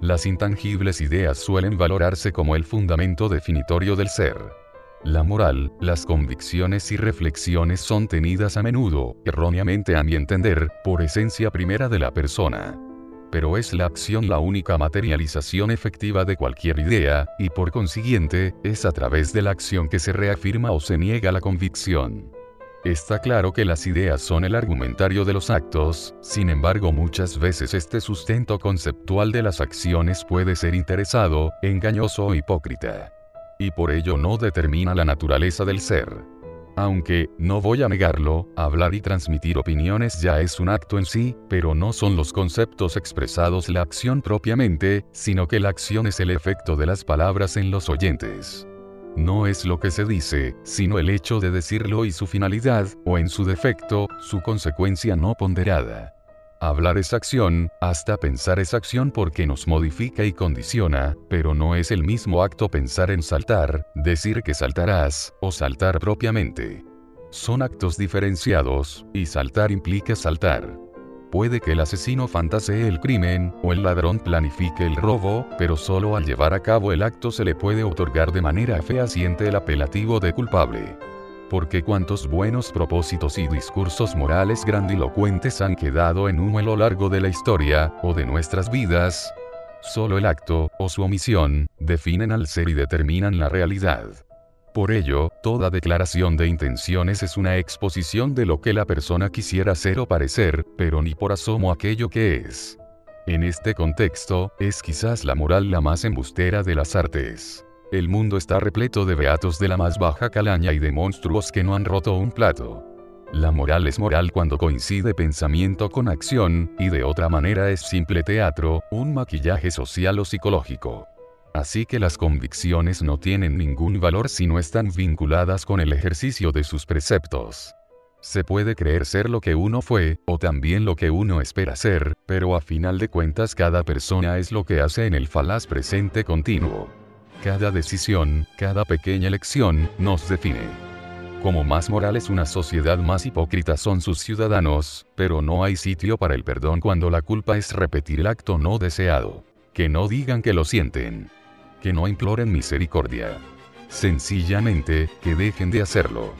Las intangibles ideas suelen valorarse como el fundamento definitorio del ser. La moral, las convicciones y reflexiones son tenidas a menudo, erróneamente a mi entender, por esencia primera de la persona. Pero es la acción la única materialización efectiva de cualquier idea, y por consiguiente, es a través de la acción que se reafirma o se niega la convicción. Está claro que las ideas son el argumentario de los actos, sin embargo muchas veces este sustento conceptual de las acciones puede ser interesado, engañoso o hipócrita. Y por ello no determina la naturaleza del ser. Aunque, no voy a negarlo, hablar y transmitir opiniones ya es un acto en sí, pero no son los conceptos expresados la acción propiamente, sino que la acción es el efecto de las palabras en los oyentes no es lo que se dice, sino el hecho de decirlo y su finalidad, o en su defecto, su consecuencia no ponderada. Hablar es acción, hasta pensar es acción porque nos modifica y condiciona, pero no es el mismo acto pensar en saltar, decir que saltarás, o saltar propiamente. Son actos diferenciados, y saltar implica saltar. Puede que el asesino fantasee el crimen, o el ladrón planifique el robo, pero solo al llevar a cabo el acto se le puede otorgar de manera fehaciente el apelativo de culpable. Porque cuantos buenos propósitos y discursos morales grandilocuentes han quedado en humo a lo largo de la historia, o de nuestras vidas, solo el acto, o su omisión, definen al ser y determinan la realidad. Por ello, toda declaración de intenciones es una exposición de lo que la persona quisiera ser o parecer, pero ni por asomo aquello que es. En este contexto, es quizás la moral la más embustera de las artes. El mundo está repleto de beatos de la más baja calaña y de monstruos que no han roto un plato. La moral es moral cuando coincide pensamiento con acción, y de otra manera es simple teatro, un maquillaje social o psicológico. Así que las convicciones no tienen ningún valor si no están vinculadas con el ejercicio de sus preceptos. Se puede creer ser lo que uno fue, o también lo que uno espera ser, pero a final de cuentas cada persona es lo que hace en el falaz presente continuo. Cada decisión, cada pequeña elección, nos define. Como más moral es una sociedad más hipócrita son sus ciudadanos, pero no hay sitio para el perdón cuando la culpa es repetir el acto no deseado. Que no digan que lo sienten que no imploren misericordia. Sencillamente, que dejen de hacerlo.